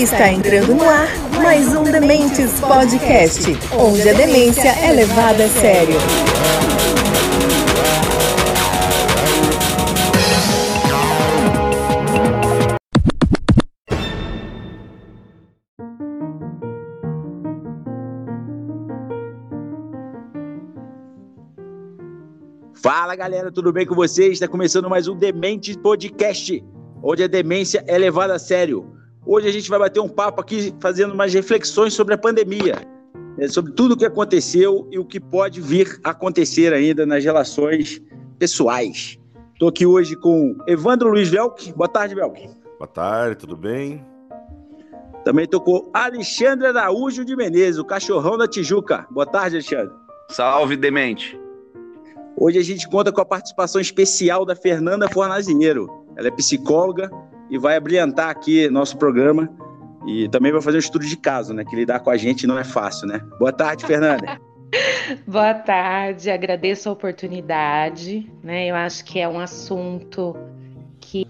Está entrando no ar mais um Dementes Podcast, onde a demência é levada a sério. Fala galera, tudo bem com vocês? Está começando mais um Dementes Podcast, onde a demência é levada a sério. Hoje a gente vai bater um papo aqui fazendo umas reflexões sobre a pandemia, né, sobre tudo o que aconteceu e o que pode vir a acontecer ainda nas relações pessoais. Estou aqui hoje com Evandro Luiz Velk. Boa tarde, Velk. Boa tarde, tudo bem? Também estou com Alexandre Araújo de Menezes, o cachorrão da Tijuca. Boa tarde, Alexandre. Salve, demente. Hoje a gente conta com a participação especial da Fernanda Fornaziero. Ela é psicóloga e vai abrilhantar aqui nosso programa e também vai fazer um estudo de caso, né? Que lidar com a gente não é fácil, né? Boa tarde, Fernanda. Boa tarde, agradeço a oportunidade, né? Eu acho que é um assunto que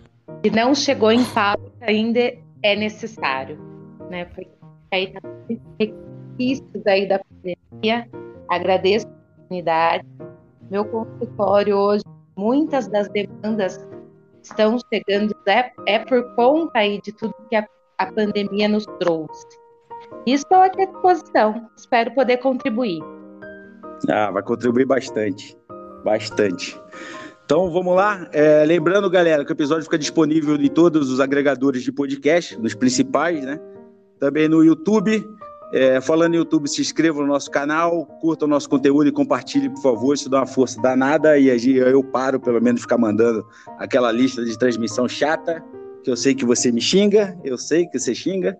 não chegou em pauta ainda é necessário, né? Porque aí tá requisitos aí da pandemia. Agradeço a oportunidade. Meu consultório hoje, muitas das demandas estão chegando é, é por conta aí de tudo que a, a pandemia nos trouxe. E estou aqui à disposição, espero poder contribuir. Ah, vai contribuir bastante, bastante. Então vamos lá. É, lembrando, galera, que o episódio fica disponível em todos os agregadores de podcast, nos principais, né? Também no YouTube é, falando no YouTube, se inscreva no nosso canal, curta o nosso conteúdo e compartilhe, por favor. Isso dá uma força danada e eu paro, pelo menos, de ficar mandando aquela lista de transmissão chata, que eu sei que você me xinga, eu sei que você xinga.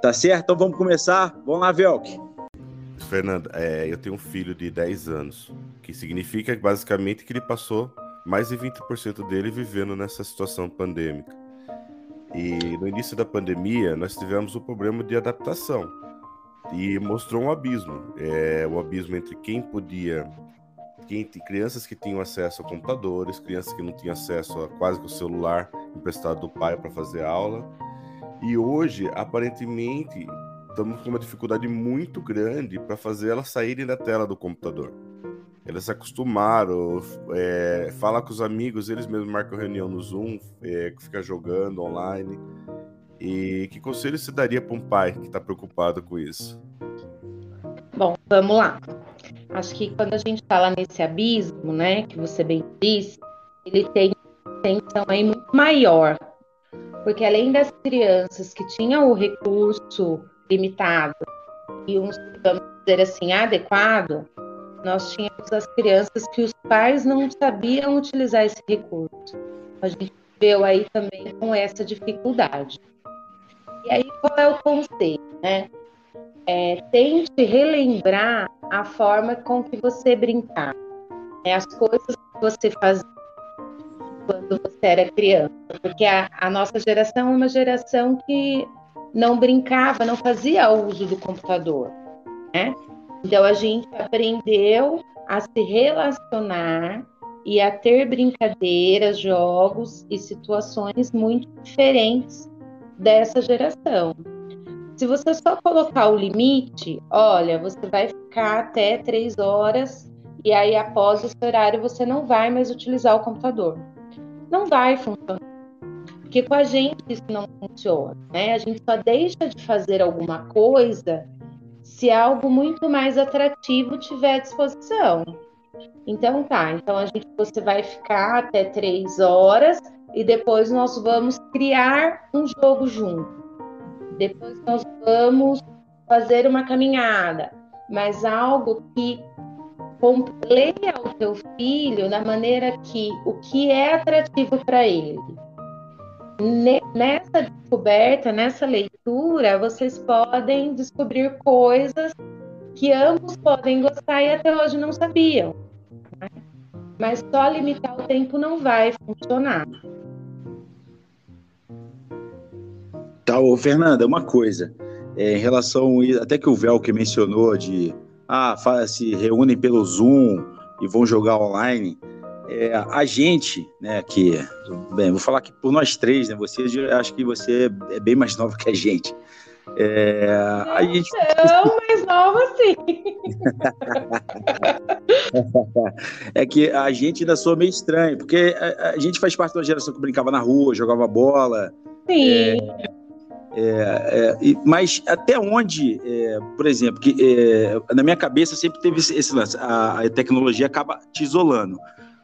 Tá certo? Então vamos começar. Vamos lá, Velk. Fernando, é, eu tenho um filho de 10 anos, que significa basicamente que ele passou mais de 20% dele vivendo nessa situação pandêmica. E no início da pandemia, nós tivemos o problema de adaptação e mostrou um abismo, é, o abismo entre quem podia, quem, crianças que tinham acesso a computadores, crianças que não tinham acesso a quase que o celular emprestado do pai para fazer aula, e hoje aparentemente estamos com uma dificuldade muito grande para fazer elas saírem da tela do computador. Elas se acostumaram, é, fala com os amigos, eles mesmos marcam reunião no Zoom, é, fica jogando online. E que conselho você daria para um pai que está preocupado com isso? Bom, vamos lá. Acho que quando a gente fala nesse abismo, né, que você bem disse, ele tem tensão aí muito maior, porque além das crianças que tinham o recurso limitado e um, vamos dizer assim, adequado, nós tínhamos as crianças que os pais não sabiam utilizar esse recurso. A gente viveu aí também com essa dificuldade. E aí, qual é o conselho, né? É, tente relembrar a forma com que você brincava, né? as coisas que você fazia quando você era criança, porque a, a nossa geração é uma geração que não brincava, não fazia uso do computador, né? Então a gente aprendeu a se relacionar e a ter brincadeiras, jogos e situações muito diferentes dessa geração. Se você só colocar o limite, olha, você vai ficar até três horas e aí após esse horário você não vai mais utilizar o computador. Não vai funcionar. Porque com a gente isso não funciona, né? A gente só deixa de fazer alguma coisa se algo muito mais atrativo tiver à disposição. Então tá, então a gente você vai ficar até três horas e depois nós vamos criar um jogo junto. Depois nós vamos fazer uma caminhada, mas algo que leia o teu filho da maneira que o que é atrativo para ele. Nessa descoberta, nessa leitura, vocês podem descobrir coisas que ambos podem gostar e até hoje não sabiam. Né? Mas só limitar o tempo não vai funcionar. Tá, ô, Fernanda, uma coisa. É, em relação, até que o Vel que mencionou de ah, se reúnem pelo Zoom e vão jogar online. é, a gente, né, que, bem, vou falar aqui por nós três, né, você, acho que você é bem mais nova que a gente. É, a gente... Não, mais nova sim. é que a gente ainda soa meio estranho, porque a, a, gente faz parte de uma geração que brincava na rua, jogava bola. Sim. É, é, é, mas até onde, é, por exemplo, que, é, na minha cabeça sempre teve esse, lance, a, a, tecnologia acaba te isolando.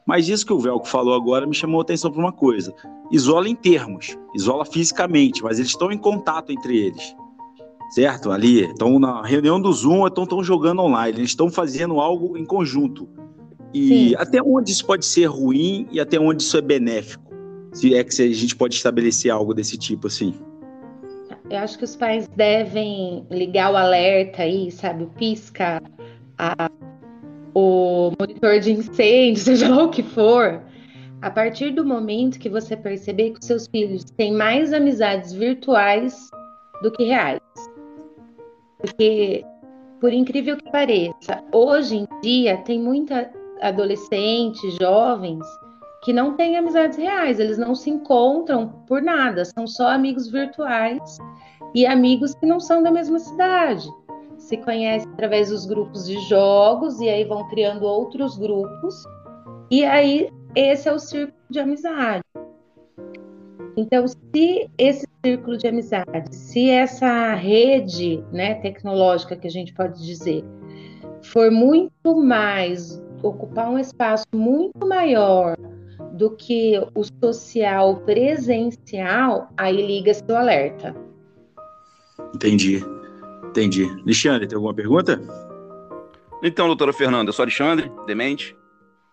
Mas isso que o Velco falou agora me chamou a atenção para uma coisa. Isola em termos, isola fisicamente, mas eles estão em contato entre eles. Certo? Ali, estão na reunião do Zoom, estão jogando online, eles estão fazendo algo em conjunto. E Sim. até onde isso pode ser ruim e até onde isso é benéfico? Se é que a gente pode estabelecer algo desse tipo assim. Eu acho que os pais devem ligar o alerta aí, sabe? O pisca, a, o monitor de incêndio, seja lá o que for. A partir do momento que você perceber que seus filhos têm mais amizades virtuais do que reais. Porque, por incrível que pareça, hoje em dia tem muita adolescentes, jovens, que não têm amizades reais, eles não se encontram por nada, são só amigos virtuais e amigos que não são da mesma cidade. Se conhecem através dos grupos de jogos e aí vão criando outros grupos. E aí esse é o círculo de amizade. Então, se esse círculo de amizade, se essa rede, né, tecnológica que a gente pode dizer, for muito mais ocupar um espaço muito maior do que o social presencial, aí liga seu alerta. Entendi. Entendi. Alexandre, tem alguma pergunta? Então, doutora Fernanda, eu sou Alexandre, demente.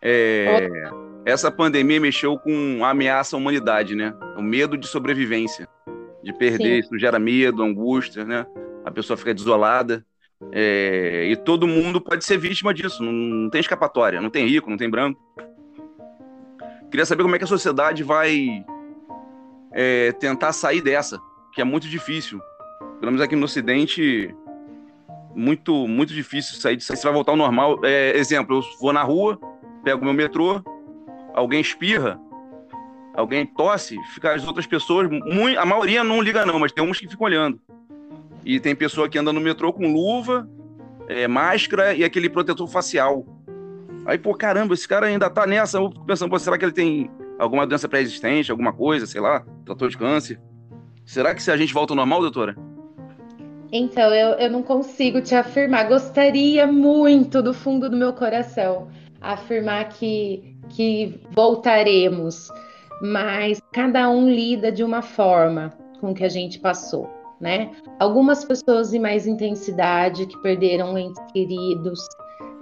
É, essa pandemia mexeu com a ameaça à humanidade, né? O medo de sobrevivência, de perder, Sim. isso gera medo, angústia, né? A pessoa fica desolada. É, e todo mundo pode ser vítima disso, não, não, tem escapatória, não tem rico, não tem branco. Queria saber como é que a sociedade vai é, tentar sair dessa, que é muito difícil pelo menos aqui no Ocidente, muito, muito difícil sair disso. Você vai voltar ao normal. É, exemplo, eu vou na rua, pego meu metrô, alguém espirra, alguém tosse, fica as outras pessoas, muito, a maioria não liga não, mas tem uns que ficam olhando. E tem pessoa que anda no metrô com luva, é, máscara e aquele protetor facial. Aí, pô, caramba, esse cara ainda tá nessa. Eu pensando, pô, será que ele tem alguma doença pré-existente, alguma coisa, sei lá, trator de câncer? Será que se a gente volta ao normal, doutora? Então, eu, eu não consigo te afirmar. Gostaria muito, do fundo do meu coração, afirmar que, que voltaremos, mas cada um lida de uma forma com o que a gente passou, né? Algumas pessoas em mais intensidade, que perderam entes queridos,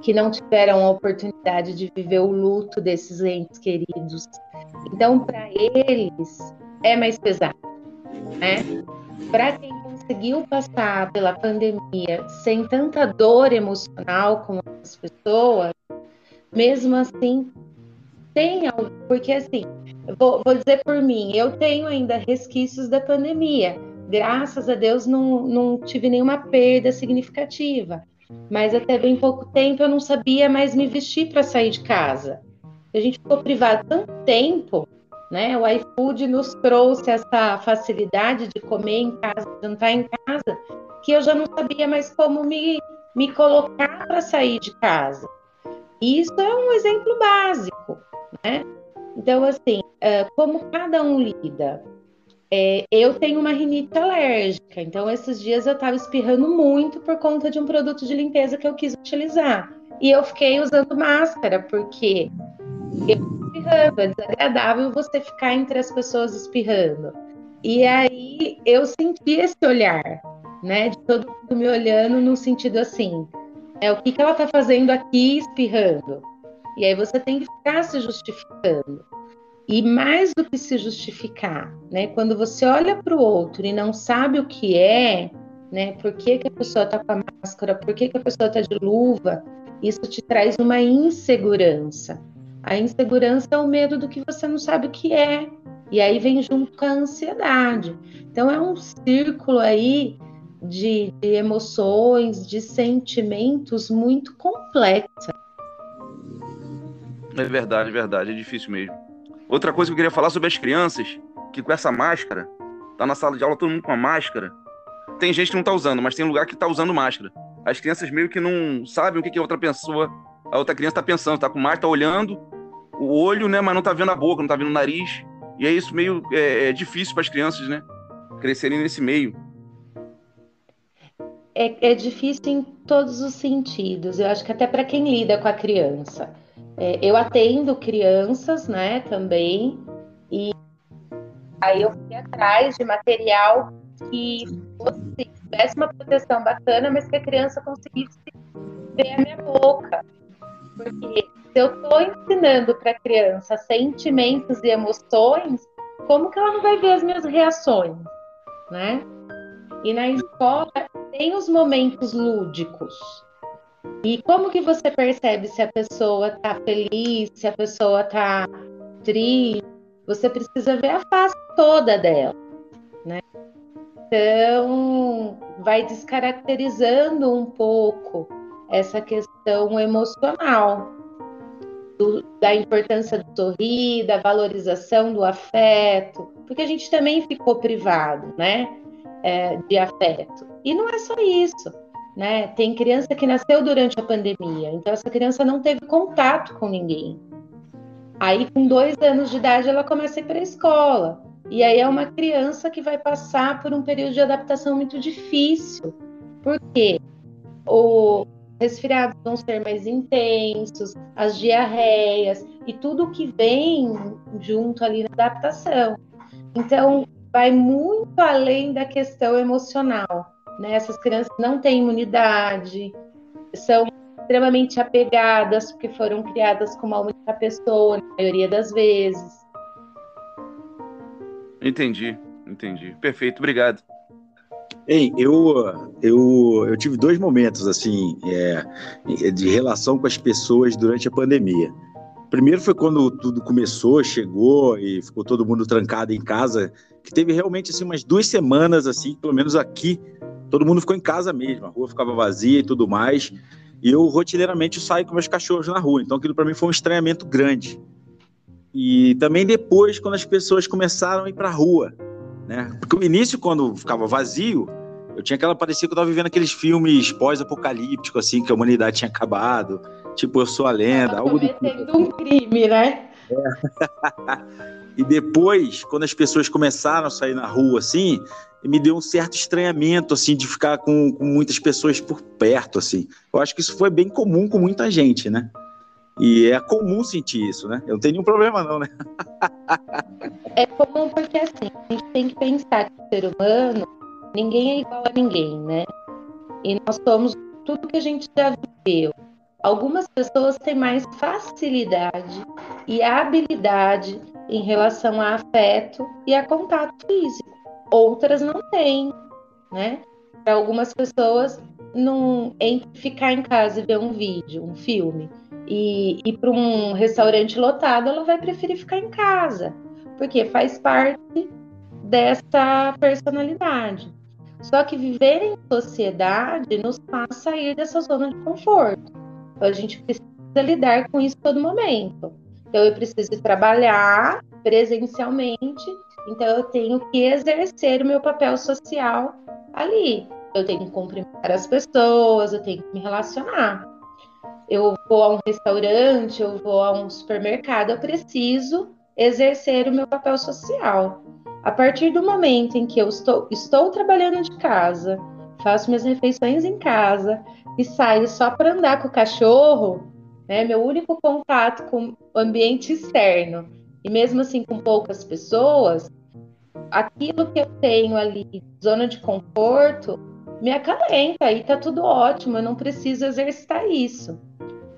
que não tiveram a oportunidade de viver o luto desses entes queridos. Então, para eles, é mais pesado, né? Para quem conseguiu passar pela pandemia sem tanta dor emocional como as pessoas, mesmo assim, tem algo, porque assim, vou, vou dizer por mim, eu tenho ainda resquícios da pandemia. Graças a Deus não, não tive nenhuma perda significativa. Mas até bem pouco tempo eu não sabia mais me vestir para sair de casa. A gente ficou privado tanto tempo né? O iFood nos trouxe essa facilidade de comer em casa, jantar em casa, que eu já não sabia mais como me, me colocar para sair de casa. Isso é um exemplo básico, né? Então, assim, é, como cada um lida? É, eu tenho uma rinite alérgica, então esses dias eu estava espirrando muito por conta de um produto de limpeza que eu quis utilizar. E eu fiquei usando máscara, porque eu espirrando, é desagradável você ficar entre as pessoas espirrando. E aí eu senti esse olhar, né, de todo mundo me olhando no sentido assim, é o que, que ela está fazendo aqui espirrando? E aí você tem que ficar se justificando. E mais do que se justificar, né, quando você olha para o outro e não sabe o que é, né, por que, que a pessoa está com a máscara, por que, que a pessoa está de luva, isso te traz uma insegurança. A insegurança é o medo do que você não sabe o que é. E aí vem junto com a ansiedade. Então é um círculo aí de, de emoções, de sentimentos muito complexo. É verdade, é verdade, é difícil mesmo. Outra coisa que eu queria falar sobre as crianças, que com essa máscara, tá na sala de aula todo mundo com a máscara. Tem gente que não tá usando, mas tem lugar que tá usando máscara. As crianças meio que não sabem o que, que a outra pessoa, a outra criança tá pensando, tá com máscara, tá olhando o olho, né, mas não tá vendo a boca, não tá vendo o nariz. E é isso meio é, é difícil para as crianças, né? Crescerem nesse meio. É, é, difícil em todos os sentidos. Eu acho que até para quem lida com a criança. É, eu atendo crianças, né, também, e aí eu fui atrás de material que fosse, tivesse uma proteção bacana, mas que a criança conseguisse ver a minha boca. Porque se eu estou ensinando para a criança sentimentos e emoções, como que ela não vai ver as minhas reações, né? E na escola tem os momentos lúdicos. E como que você percebe se a pessoa está feliz, se a pessoa está triste? Você precisa ver a face toda dela, né? Então, vai descaracterizando um pouco essa questão emocional do, da importância do sorrir, da valorização do afeto, porque a gente também ficou privado, né, é, de afeto. E não é só isso, né? Tem criança que nasceu durante a pandemia, então essa criança não teve contato com ninguém. Aí, com dois anos de idade, ela começa a ir para a escola. E aí é uma criança que vai passar por um período de adaptação muito difícil. Porque o, resfriados vão ser mais intensos, as diarreias e tudo que vem junto ali na adaptação. Então, vai muito além da questão emocional. Né? Essas crianças não têm imunidade, são extremamente apegadas, porque foram criadas com uma única pessoa, na maioria das vezes. Entendi, entendi. Perfeito, obrigado. Ei, eu, eu, eu tive dois momentos assim é, de relação com as pessoas durante a pandemia. Primeiro foi quando tudo começou, chegou e ficou todo mundo trancado em casa, que teve realmente assim umas duas semanas assim, pelo menos aqui, todo mundo ficou em casa mesmo, a rua ficava vazia e tudo mais. E eu rotineiramente saio com meus cachorros na rua, então aquilo para mim foi um estranhamento grande. E também depois, quando as pessoas começaram a ir para a rua, né? Porque o início, quando ficava vazio, eu tinha aquela parecia que eu estava vivendo aqueles filmes pós-apocalípticos, assim, que a humanidade tinha acabado. Tipo, eu sou a lenda, algo do tipo. um crime, né? É. e depois, quando as pessoas começaram a sair na rua, assim, me deu um certo estranhamento, assim, de ficar com, com muitas pessoas por perto, assim. Eu acho que isso foi bem comum com muita gente, né? E é comum sentir isso, né? Eu não tenho nenhum problema, não, né? é comum porque, assim, a gente tem que pensar que o ser humano, ninguém é igual a ninguém, né? E nós somos tudo que a gente já viveu. Algumas pessoas têm mais facilidade e habilidade em relação a afeto e a contato físico. Outras não têm, né? Para algumas pessoas, não, entre ficar em casa e ver um vídeo, um filme, e ir para um restaurante lotado, ela vai preferir ficar em casa, porque faz parte dessa personalidade. Só que viver em sociedade nos faz sair dessa zona de conforto. Então, a gente precisa lidar com isso todo momento. Então, eu preciso trabalhar presencialmente, então eu tenho que exercer o meu papel social ali. Eu tenho que cumprimentar as pessoas, eu tenho que me relacionar eu vou a um restaurante, eu vou a um supermercado, eu preciso exercer o meu papel social. A partir do momento em que eu estou, estou trabalhando de casa, faço minhas refeições em casa e saio só para andar com o cachorro, né, meu único contato com o ambiente externo, e mesmo assim com poucas pessoas, aquilo que eu tenho ali, zona de conforto, me acalenta e tá tudo ótimo, eu não preciso exercitar isso.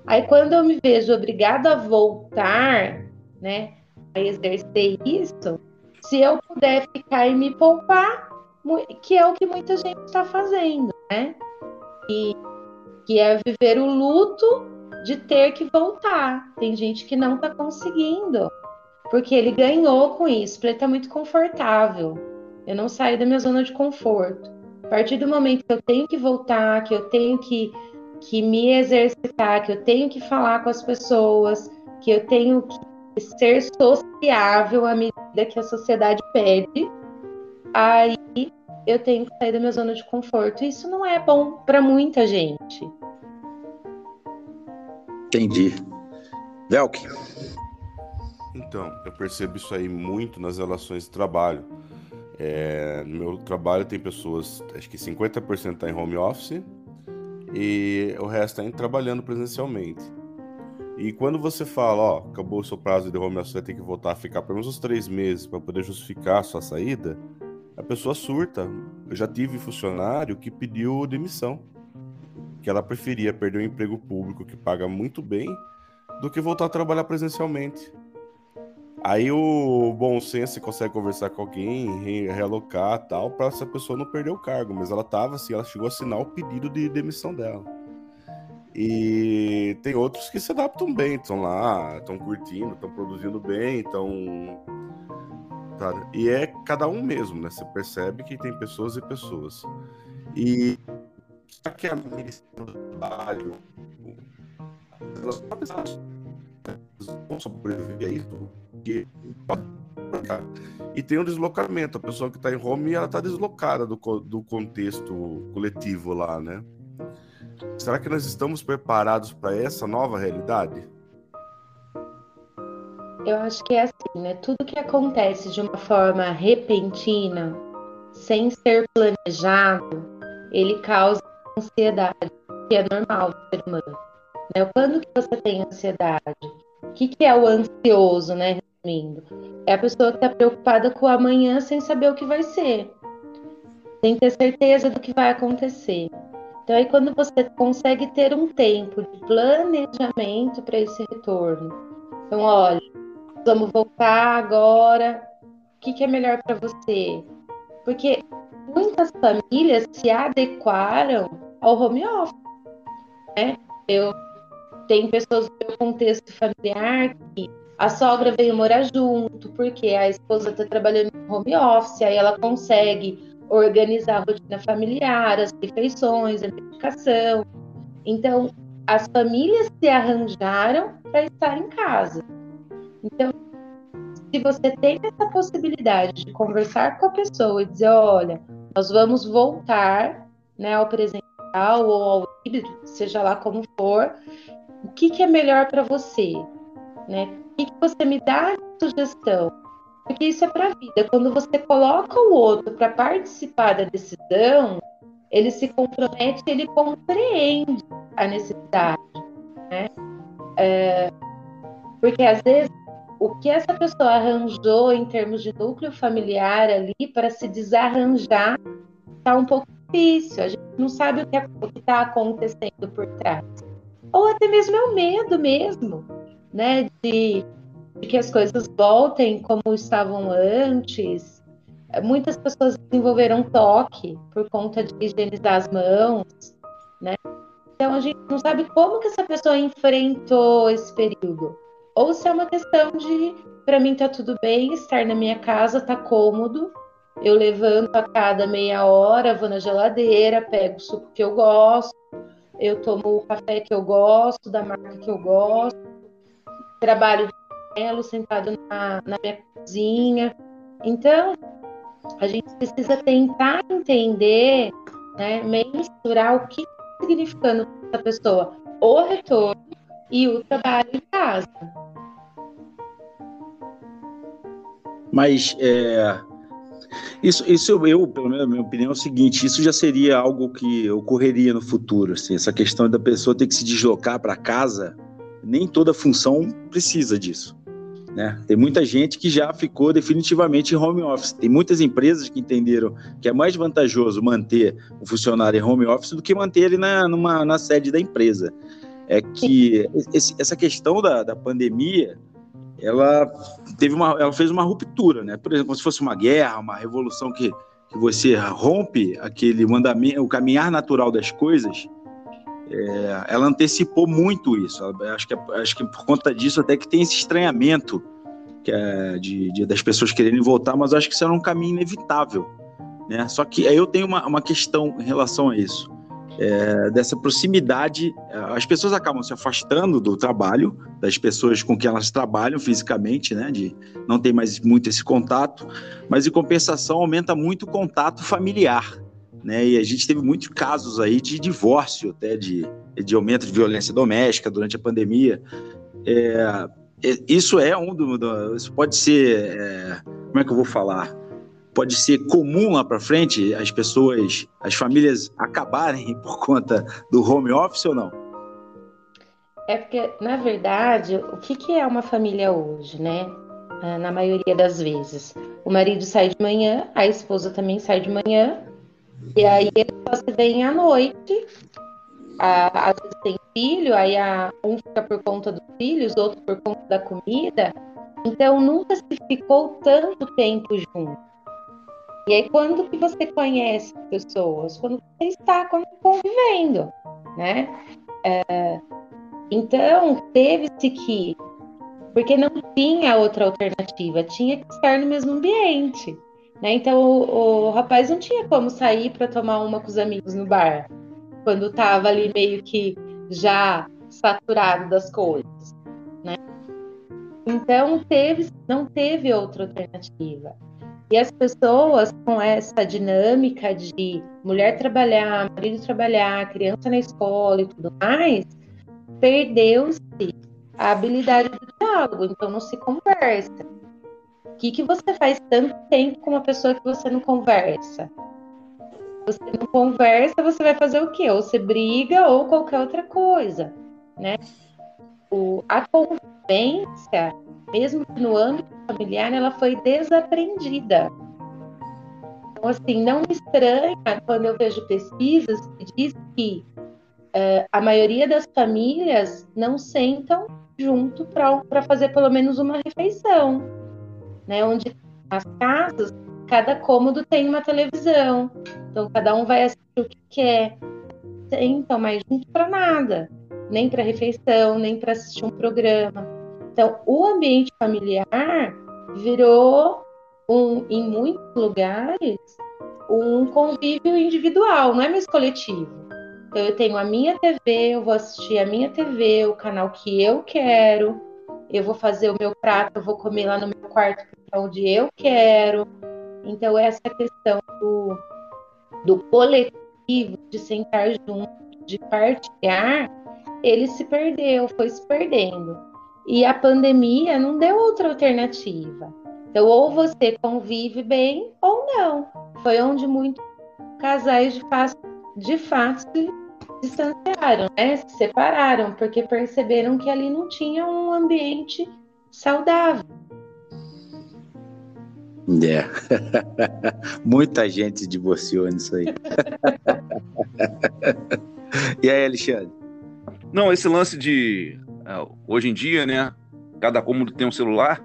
Aí quando eu me vejo obrigada a voltar, né, a exercer isso, se eu puder ficar e me poupar, que é o que muita gente está fazendo, né? E que é viver o luto de ter que voltar. Tem gente que não está conseguindo, porque ele ganhou com isso, ele está muito confortável. Eu não saio da minha zona de conforto. A partir do momento que eu tenho que voltar, que eu tenho que que me exercitar, que eu tenho que falar com as pessoas, que eu tenho que ser sociável à medida que a sociedade pede, aí eu tenho que sair da minha zona de conforto. Isso não é bom para muita gente. Entendi. Velk. Então, eu percebo isso aí muito nas relações de trabalho. É, no meu trabalho tem pessoas, acho que 50% está em home office e o resto está trabalhando presencialmente. E quando você fala, ó, acabou o seu prazo de home office, vai ter que voltar a ficar pelo menos uns três meses para poder justificar a sua saída, a pessoa surta. Eu já tive funcionário que pediu demissão, que ela preferia perder um emprego público que paga muito bem do que voltar a trabalhar presencialmente. Aí o bom senso consegue conversar com alguém, realocar tal, para essa pessoa não perder o cargo. Mas ela tava assim, ela chegou a assinar o pedido de demissão dela. E tem outros que se adaptam bem, estão lá, estão curtindo, estão produzindo bem, estão. E é cada um mesmo, né? Você percebe que tem pessoas e pessoas. E só que a medicina do trabalho, elas vão sobreviver a isso porque e tem um deslocamento. A pessoa que está em home ela está deslocada do, do contexto coletivo lá, né? Será que nós estamos preparados para essa nova realidade? Eu acho que é assim, né? Tudo que acontece de uma forma repentina, sem ser planejado, ele causa ansiedade, que é normal do ser humano. Né? Quando que você tem ansiedade? O que, que é o ansioso, né? Resumindo, é a pessoa que está preocupada com o amanhã sem saber o que vai ser, sem ter certeza do que vai acontecer. Então, aí, quando você consegue ter um tempo de planejamento para esse retorno, então, olha, vamos voltar agora, o que, que é melhor para você? Porque muitas famílias se adequaram ao home office. Né? Eu tem pessoas do meu contexto familiar que a sogra veio morar junto, porque a esposa está trabalhando no home office, aí ela consegue organizar a rotina familiar, as refeições, a medicação. Então, as famílias se arranjaram para estar em casa. Então, se você tem essa possibilidade de conversar com a pessoa e dizer, olha, nós vamos voltar né, ao presencial ou ao híbrido, seja lá como for, o que, que é melhor para você, né? O que, que você me dá de sugestão? Porque isso é para a vida. Quando você coloca o outro para participar da decisão, ele se compromete, ele compreende a necessidade, né? É, porque às vezes o que essa pessoa arranjou em termos de núcleo familiar ali para se desarranjar está um pouco difícil. A gente não sabe o que é, está acontecendo por trás ou até mesmo é o medo mesmo, né, de, de que as coisas voltem como estavam antes. Muitas pessoas desenvolveram toque por conta de higienizar as mãos, né? Então a gente não sabe como que essa pessoa enfrentou esse período. Ou se é uma questão de, para mim tá tudo bem, estar na minha casa tá cômodo, eu levanto a cada meia hora, vou na geladeira, pego o suco que eu gosto, eu tomo o café que eu gosto, da marca que eu gosto, trabalho de chinelo sentado na, na minha cozinha. Então, a gente precisa tentar entender, né, mensurar o que está significando essa pessoa. O retorno e o trabalho em casa. Mas é, isso, isso eu, pelo menos, minha opinião é o seguinte: isso já seria algo que ocorreria no futuro. Assim, essa questão da pessoa ter que se deslocar para casa, nem toda função precisa disso. Né? Tem muita gente que já ficou definitivamente em home office. Tem muitas empresas que entenderam que é mais vantajoso manter o funcionário em home office do que manter ele na, numa, na sede da empresa. É que esse, essa questão da, da pandemia ela teve uma, ela fez uma ruptura, né? Por exemplo, como se fosse uma guerra, uma revolução que, que você rompe aquele mandamento, o caminhar natural das coisas. É, ela antecipou muito isso. Acho que, acho que por conta disso até que tem esse estranhamento que é de, de, das pessoas quererem voltar, mas acho que isso era um caminho inevitável, né? Só que aí eu tenho uma, uma questão em relação a isso. É, dessa proximidade. As pessoas acabam se afastando do trabalho, das pessoas com quem elas trabalham fisicamente, né? De não ter mais muito esse contato, mas em compensação aumenta muito o contato familiar. Né? E a gente teve muitos casos aí de divórcio, até de, de aumento de violência doméstica durante a pandemia. É, é isso é um do, do isso pode ser, é, como é que eu vou falar? Pode ser comum lá para frente as pessoas, as famílias acabarem por conta do home office ou não? É porque, na verdade, o que, que é uma família hoje, né? Ah, na maioria das vezes. O marido sai de manhã, a esposa também sai de manhã, e aí eles só se veem à noite. às vezes tem filho, aí a, um fica por conta dos filhos, outro por conta da comida. Então nunca se ficou tanto tempo junto. E aí, quando que você conhece pessoas? Quando você está convivendo, né? É, então, teve-se que, porque não tinha outra alternativa, tinha que estar no mesmo ambiente. Né? Então, o, o rapaz não tinha como sair para tomar uma com os amigos no bar, quando estava ali meio que já saturado das coisas. Né? Então, teve, não teve outra alternativa. E as pessoas com essa dinâmica de mulher trabalhar, marido trabalhar, criança na escola e tudo mais, perdeu-se a habilidade do diálogo, então não se conversa. O que, que você faz tanto tempo com uma pessoa que você não conversa? Você não conversa, você vai fazer o quê? Ou você briga ou qualquer outra coisa, né? O, a convivência mesmo no âmbito familiar, ela foi desaprendida. Então, assim, não me estranha quando eu vejo pesquisas que diz que uh, a maioria das famílias não sentam junto para fazer pelo menos uma refeição, né? Onde as casas, cada cômodo tem uma televisão, então cada um vai assistir o que quer, sentam mais junto para nada, nem para refeição, nem para assistir um programa. Então, o ambiente familiar virou, um, em muitos lugares, um convívio individual, não é mais coletivo. Então, eu tenho a minha TV, eu vou assistir a minha TV, o canal que eu quero, eu vou fazer o meu prato, eu vou comer lá no meu quarto, é onde eu quero. Então, essa questão do, do coletivo, de sentar junto, de partilhar, ele se perdeu, foi se perdendo. E a pandemia não deu outra alternativa. Então, ou você convive bem ou não. Foi onde muitos casais de fato, de fato se distanciaram, né? se separaram, porque perceberam que ali não tinha um ambiente saudável. É. Muita gente divorciou nisso aí. e aí, Alexandre? Não, esse lance de hoje em dia, né? Cada cômodo tem um celular,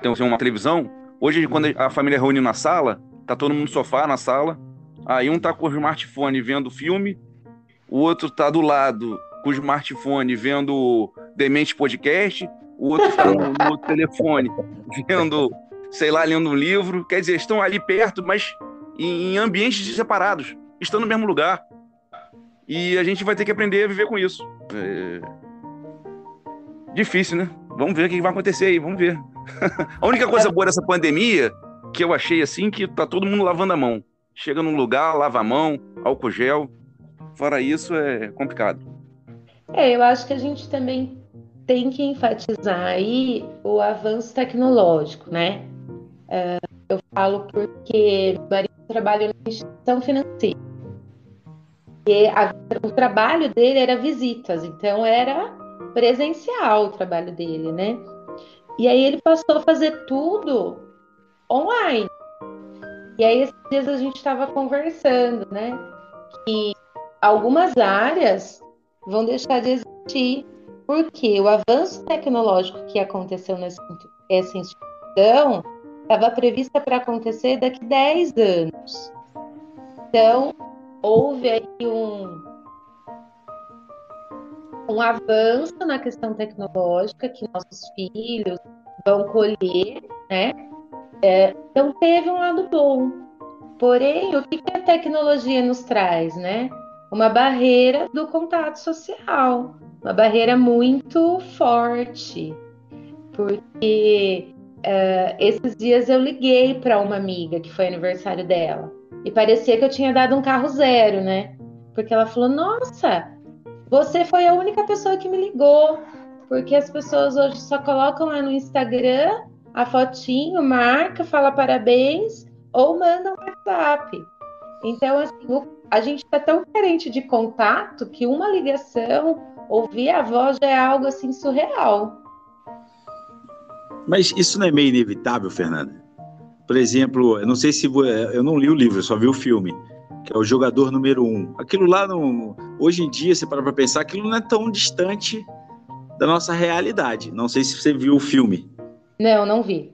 tem uma televisão. Hoje, quando a família reúne na sala, tá todo mundo no sofá na sala. Aí um tá com o smartphone vendo filme, o outro tá do lado com o smartphone vendo Demente Podcast, o outro tá no, no outro telefone vendo, sei lá, lendo um livro. Quer dizer, estão ali perto, mas em ambientes separados, estão no mesmo lugar. E a gente vai ter que aprender a viver com isso. É difícil, né? Vamos ver o que vai acontecer aí, vamos ver. a única coisa boa dessa pandemia que eu achei assim que tá todo mundo lavando a mão. Chega num lugar, lava a mão, álcool gel. Fora isso é complicado. É, eu acho que a gente também tem que enfatizar aí o avanço tecnológico, né? É, eu falo porque o marido trabalha na instituição financeira. E a, o trabalho dele era visitas, então era presencial o trabalho dele, né? E aí ele passou a fazer tudo online. E aí esses dias a gente estava conversando, né? Que algumas áreas vão deixar de existir porque o avanço tecnológico que aconteceu nessa instituição estava prevista para acontecer daqui 10 anos. Então, houve aí um, um avanço na questão tecnológica que nossos filhos vão colher, né? É, então teve um lado bom. Porém, o que, a tecnologia nos traz, né? uma barreira do contato social, uma barreira muito forte, porque uh, esses dias eu liguei para uma amiga que foi aniversário dela e parecia que eu tinha dado um carro zero, né? Porque ela falou: Nossa, você foi a única pessoa que me ligou, porque as pessoas hoje só colocam lá no Instagram a fotinho, marca, fala parabéns ou manda um WhatsApp. Então, assim, a gente está tão carente de contato que uma ligação, ouvir a voz já é algo assim surreal. Mas isso não é meio inevitável, Fernanda? Por exemplo, eu não sei se eu não li o livro, só vi o filme, que é o jogador número um. Aquilo lá, no, hoje em dia, você para para pensar, aquilo não é tão distante da nossa realidade. Não sei se você viu o filme. Não, não vi.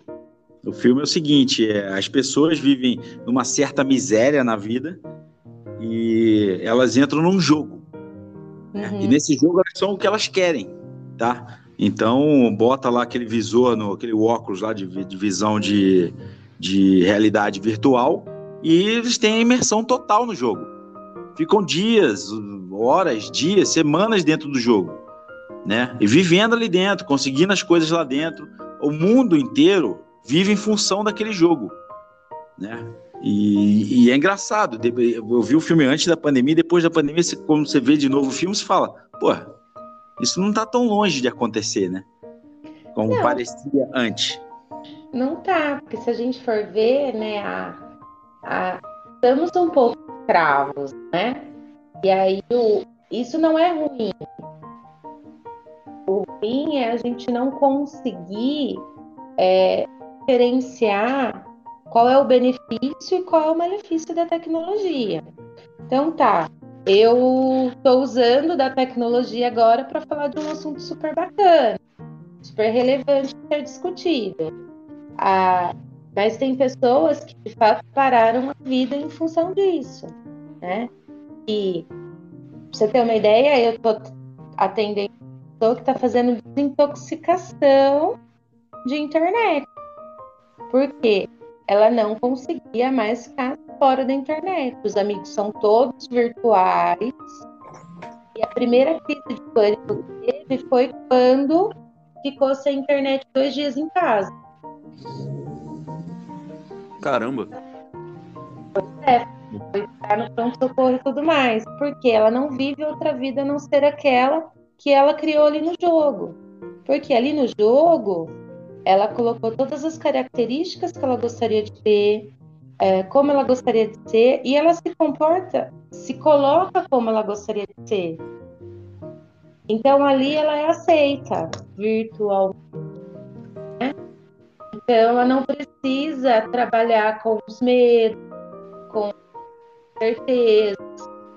O filme é o seguinte: é, as pessoas vivem numa certa miséria na vida e elas entram num jogo. Uhum. E nesse jogo elas são o que elas querem, tá? Então bota lá aquele visor, no, aquele óculos lá de, de visão de, de realidade virtual e eles têm a imersão total no jogo. Ficam dias, horas, dias, semanas dentro do jogo, né? E vivendo ali dentro, conseguindo as coisas lá dentro. O mundo inteiro vive em função daquele jogo, né? E, e, é engraçado. Eu vi o filme antes da pandemia, depois da pandemia, quando você vê de novo o filme, você fala, pô, isso não está tão longe de acontecer, né? Como não. parecia antes. Não tá, porque se a gente for ver, né, a, a, estamos um pouco escravos, né? E aí o, isso não é ruim. O ruim é a gente não conseguir é, diferenciar qual é o benefício e qual é o malefício da tecnologia. Então tá, eu estou usando da tecnologia agora para falar de um assunto super bacana, super relevante ser discutido. Ah, mas tem pessoas que de fato pararam a vida em função disso, né? E pra você ter uma ideia, eu estou atendendo uma pessoa que está fazendo desintoxicação de internet. Por quê? Ela não conseguia mais ficar fora da internet. Os amigos são todos virtuais. E a primeira crise de pânico que teve foi quando ficou sem internet dois dias em casa. Caramba! É, foi ficar no pronto-socorro e tudo mais. Porque ela não vive outra vida a não ser aquela que ela criou ali no jogo. Porque ali no jogo, ela colocou todas as características que ela gostaria de ter, é, como ela gostaria de ser, e ela se comporta, se coloca como ela gostaria de ser. Então ali ela é aceita virtualmente. Então ela não precisa trabalhar com os medos, com certezas.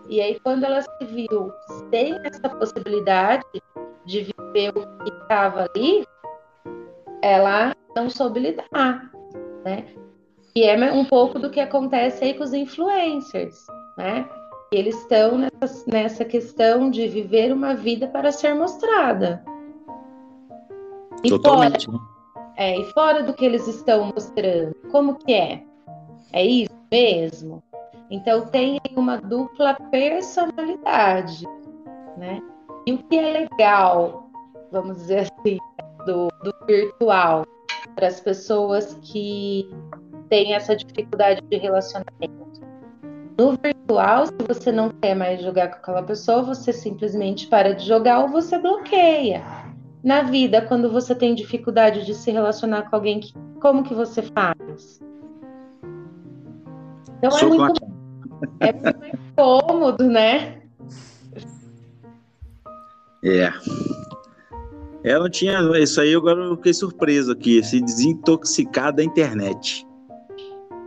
E aí quando ela se viu sem essa possibilidade de viver o que estava ali, ela não soube lidar, né? E é um pouco do que acontece aí com os influencers, né? Eles estão nessa, nessa questão de viver uma vida para ser mostrada. E Totalmente. Fora, é, e fora do que eles estão mostrando, como que é? É isso mesmo? Então tem uma dupla personalidade, né? E o que é legal, vamos dizer assim, do, do virtual para as pessoas que têm essa dificuldade de relacionamento. No virtual, se você não quer mais jogar com aquela pessoa, você simplesmente para de jogar ou você bloqueia. Na vida, quando você tem dificuldade de se relacionar com alguém, como que você faz? Então é muito, é muito mais cômodo, né? É. Eu não tinha isso aí, agora eu fiquei surpreso aqui, se desintoxicar da internet.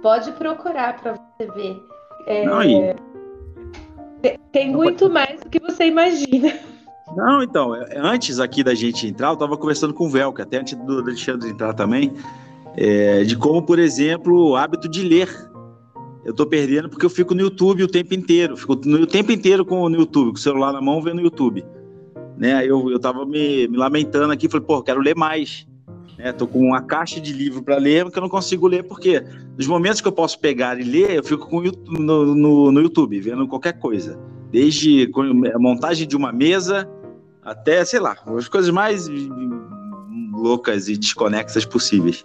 Pode procurar para você ver. É, não, e... Tem muito mais do que você imagina. Não, então, é, antes aqui da gente entrar, eu estava conversando com o Velca, até antes do Alexandre entrar também, é, de como, por exemplo, o hábito de ler. Eu estou perdendo porque eu fico no YouTube o tempo inteiro, fico no, o tempo inteiro com, no YouTube, com o celular na mão, vendo o YouTube né? Eu, eu me, me lamentando aqui, falei, pô, quero ler mais. Né? Com uma caixa de livro para ler, que eu não consigo ler, porque nos momentos que eu posso pegar e ler, eu fico com, no, no, no YouTube, vendo qualquer coisa. Desde a montagem de uma mesa até, sei lá, as coisas mais loucas e desconexas possíveis.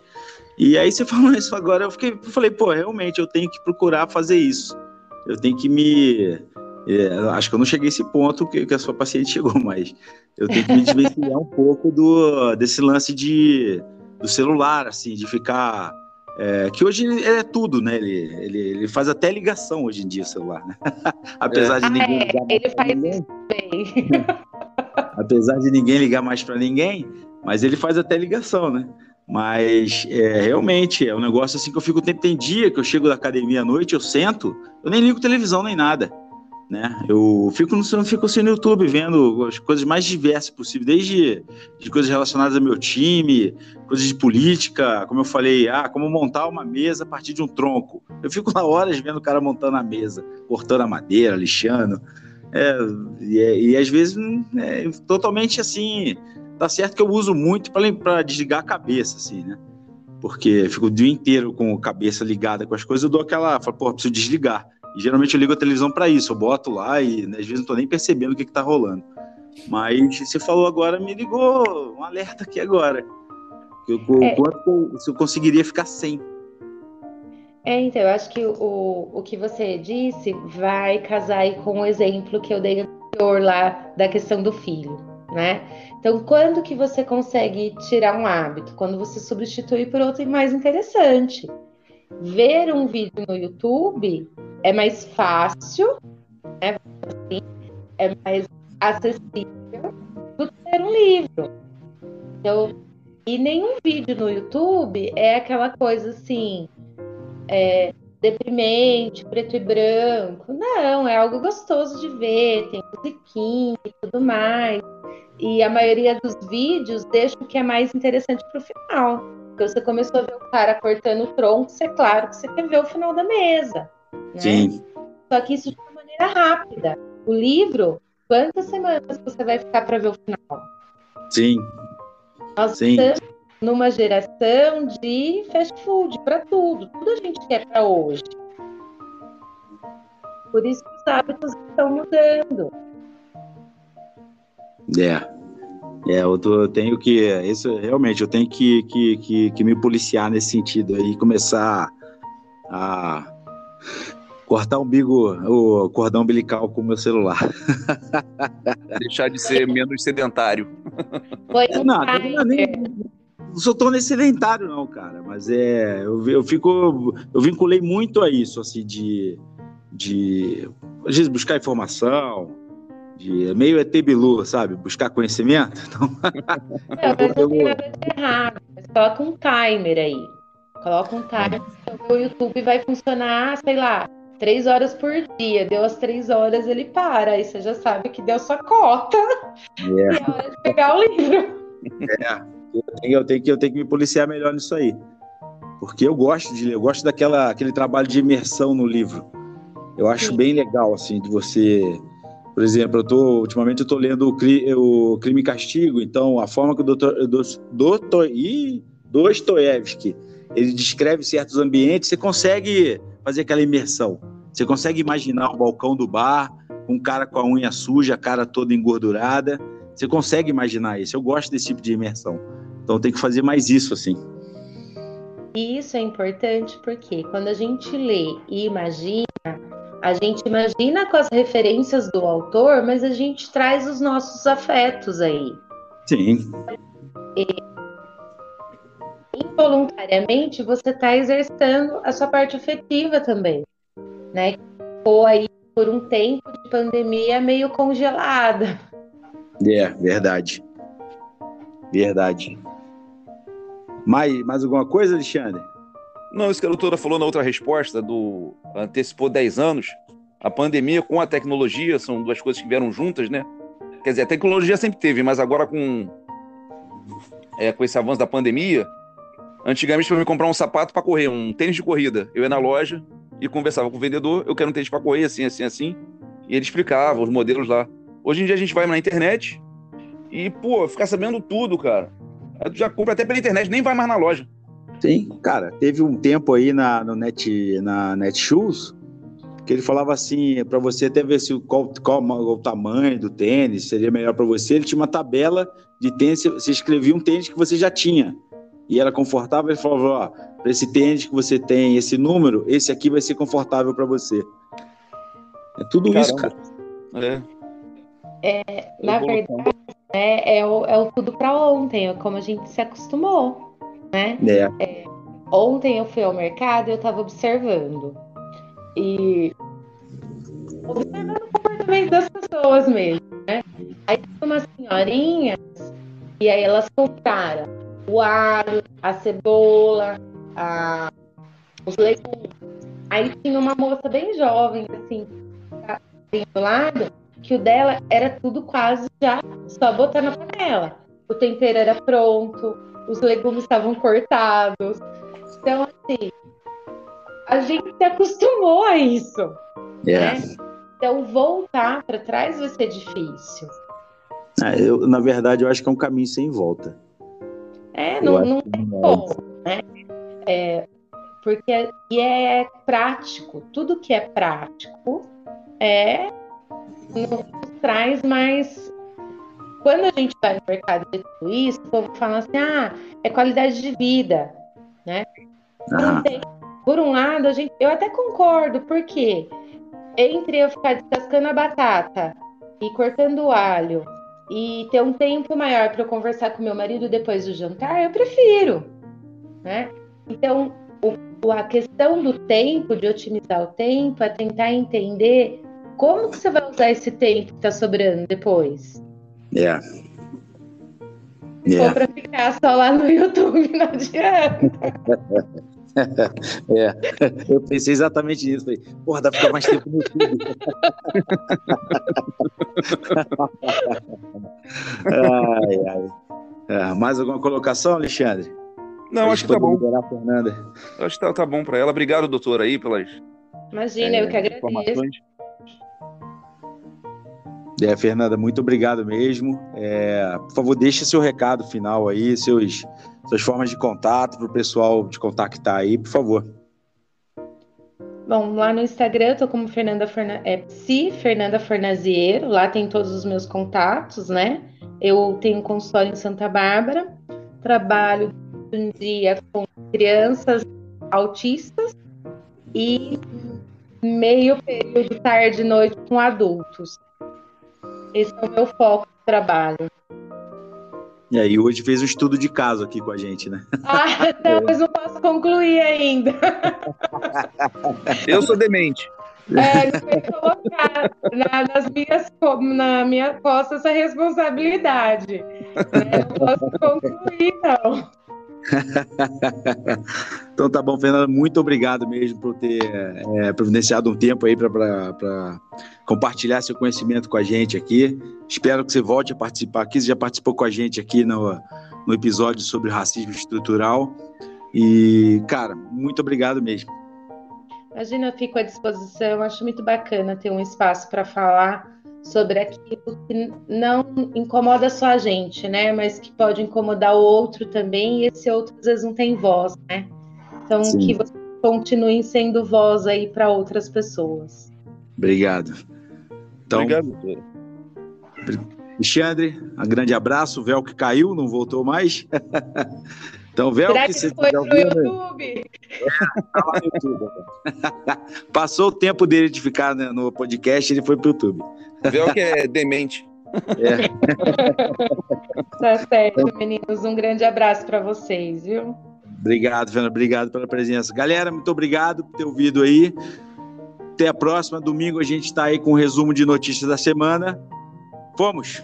E aí você falou isso agora, eu fiquei, eu falei, pô, realmente eu tenho que procurar fazer isso. Eu tenho que me é, acho que eu não cheguei a esse ponto que, que, a sua paciente chegou, mas eu tenho que me desvencilhar um pouco do, desse lance de, do celular, assim, de ficar. É, que hoje ele é tudo, né? Ele, ele, ele faz até ligação hoje em dia, o celular, né? Apesar é. de ninguém. Ah, é, ele faz ninguém, bem. Apesar de ninguém ligar mais para ninguém, mas ele faz até ligação, né? Mas é, realmente é um negócio assim que eu fico o tempo. Tem dia que eu chego da academia à noite, eu sento, eu nem ligo televisão nem nada né? Eu fico no, fico assim no YouTube vendo as coisas mais diversas possíveis, desde de coisas relacionadas ao meu time, coisas de política, como eu falei, ah, como montar uma mesa a partir de um tronco. Eu fico lá horas vendo o cara montando a mesa, cortando a madeira, lixando. É, e, é, e, às vezes é totalmente assim, tá certo que eu uso muito para desligar a cabeça, assim, né? Porque fico o dia inteiro com a cabeça ligada com as coisas, eu dou aquela, falo, pô, preciso desligar. E geralmente eu ligo a televisão para isso, eu boto lá e né, às vezes não tô nem percebendo o que, que tá rolando. Mas você falou agora, me ligou um alerta aqui agora. Eu, é. quanto eu, se eu conseguiria ficar sem. É, então, eu acho que o, o que você disse vai casar com o exemplo que eu dei anterior lá da questão do filho, né? Então, quando que você consegue tirar um hábito? Quando você substitui por outro mais interessante ver um vídeo no YouTube é mais fácil, né? Assim, é mais acessível do que ter um livro. Então, e nenhum vídeo no YouTube é aquela coisa assim, é, deprimente, preto e branco. Não, é algo gostoso de ver, tem musiquinha e tudo mais. E a maioria dos vídeos deixa o que é mais interessante para o final. Porque você começou a ver o cara cortando o tronco, é claro que você quer ver o final da mesa. Né? Sim. Só que isso de uma maneira rápida. O livro, quantas semanas você vai ficar para ver o final? Sim. Nós Sim. estamos numa geração de fast food para tudo. Tudo a gente quer para hoje. Por isso que os hábitos estão mudando. É. É, eu, tô, eu tenho que. Isso realmente, eu tenho que, que, que, que, me policiar nesse sentido aí, começar a cortar o umbigo, o cordão umbilical com o meu celular. Deixar de ser menos sedentário. Foi é, não, não, nem, não sou tão sedentário, não, cara. Mas é. Eu, eu fico. Eu vinculei muito a isso, assim, de. de às vezes buscar informação de meio ET Bilu, sabe? Buscar conhecimento. Então... Não, mas não tem nada de errado. Coloca um timer aí. Coloca um timer, o YouTube vai funcionar, sei lá, três horas por dia. Deu as três horas, ele para. Aí você já sabe que deu sua cota. É. E é hora de pegar o livro. É, eu tenho, eu tenho, que, eu tenho que me policiar melhor nisso aí. Porque eu gosto de ler, eu gosto daquela aquele trabalho de imersão no livro. Eu acho Sim. bem legal, assim, de você por exemplo, eu tô, ultimamente eu estou lendo o, Cri, o, Crime e Castigo, então a forma que o doutor, doutor Dostoiévski ele descreve certos ambientes, você consegue fazer aquela imersão. Você consegue imaginar o balcão do bar, com um cara com a unha suja, a cara toda engordurada. Você consegue imaginar isso. Eu gosto desse tipo de imersão. Então tem que fazer mais isso, assim. E isso é importante porque quando a gente lê e imagina, a gente imagina com as referências do autor, mas a gente traz os nossos afetos aí. Sim. E, involuntariamente, você está exercitando a sua parte afetiva também, né? Ficou aí por um tempo de pandemia meio congelada. É, verdade. Verdade. Mais, mais alguma coisa, Alexandre? Não, isso que a doutora falou na outra resposta, do antecipou 10 anos. A pandemia com a tecnologia são duas coisas que vieram juntas, né? Quer dizer, a tecnologia sempre teve, mas agora com, é, com esse avanço da pandemia, antigamente para me comprar um sapato para correr, um tênis de corrida, eu ia na loja e conversava com o vendedor, eu quero um tênis para correr, assim, assim, assim, e ele explicava os modelos lá. Hoje em dia a gente vai na internet e, pô, ficar sabendo tudo, cara. Tu já compra até pela internet, nem vai mais na loja. Sim, cara, teve um tempo aí na, no Net, na Netshoes que ele falava assim, para você até ver se qual, qual, o tamanho do tênis seria melhor para você. Ele tinha uma tabela de tênis, você escrevia um tênis que você já tinha e era confortável. Ele falava, ó, para esse tênis que você tem esse número, esse aqui vai ser confortável para você. É tudo Caramba. isso, cara. É. é na verdade, é, é, o, é o tudo para ontem, é como a gente se acostumou, né? É. é. Ontem eu fui ao mercado e eu estava observando. E observando o comportamento das pessoas mesmo, né? Aí tinha umas senhorinhas e aí elas compraram o alho, a cebola, a, os legumes. Aí tinha uma moça bem jovem, assim, do lado, que o dela era tudo quase já só botar na panela. O tempero era pronto, os legumes estavam cortados. Então, assim, a gente se acostumou a isso. Yeah. Né? Então, voltar para trás vai ser difícil. É, eu, na verdade, eu acho que é um caminho sem volta. É, não, não tem como, né? É, porque e é prático, tudo que é prático é nos traz mais. Quando a gente vai no mercado de tudo isso, o povo fala assim: ah, é qualidade de vida, né? Ah. Tem, por um lado, a gente, eu até concordo, porque entre eu ficar descascando a batata e cortando o alho e ter um tempo maior para eu conversar com meu marido depois do jantar, eu prefiro, né? Então, o, a questão do tempo, de otimizar o tempo, é tentar entender como que você vai usar esse tempo que está sobrando depois? Yeah. Yeah. Ou para ficar só lá no YouTube, não adianta. é, eu pensei exatamente nisso. Falei, porra, dá pra ficar mais tempo no YouTube. ai, ai. É, mais alguma colocação, Alexandre? Não, acho que tá bom. Acho que tá, tá bom para ela. Obrigado, doutor, aí, pelas. Imagina, é, eu que agradeço. É, Fernanda, muito obrigado mesmo. É, por favor, deixe seu recado final aí, seus, suas formas de contato para o pessoal te contactar aí, por favor. Bom, lá no Instagram eu tô como Fernanda Ferna... é Psi Fernanda Fornaziero, lá tem todos os meus contatos, né? Eu tenho consultório em Santa Bárbara, trabalho um dia com crianças autistas e meio período tarde e noite com adultos. Esse é o meu foco de trabalho. E aí, hoje fez um estudo de caso aqui com a gente, né? Ah, não, mas não posso concluir ainda. Eu sou demente. É, não sei colocar na, nas minhas, na minha costa essa responsabilidade. Né? Não posso concluir, não. então tá bom, Fernanda, muito obrigado mesmo por ter é, providenciado um tempo aí para compartilhar seu conhecimento com a gente aqui. Espero que você volte a participar aqui. Você já participou com a gente aqui no, no episódio sobre racismo estrutural. E, cara, muito obrigado mesmo. Imagina, eu fico à disposição. Acho muito bacana ter um espaço para falar sobre aquilo que não incomoda só a gente, né? Mas que pode incomodar o outro também, e esse outro às vezes não tem voz, né? Então, Sim. que vocês continuem sendo voz aí para outras pessoas. Obrigado. Então, Obrigado. Alexandre, um grande abraço. O véu que caiu, não voltou mais. Então, véu que, que você foi no YouTube. É, tá YouTube. Passou o tempo dele de ficar no podcast, ele foi pro YouTube. Véu que é demente. É. tá certo, meninos. Um grande abraço para vocês, viu? Obrigado, Fernanda. Obrigado pela presença. Galera, muito obrigado por ter ouvido aí. Até a próxima. Domingo a gente está aí com o um resumo de notícias da semana. Fomos!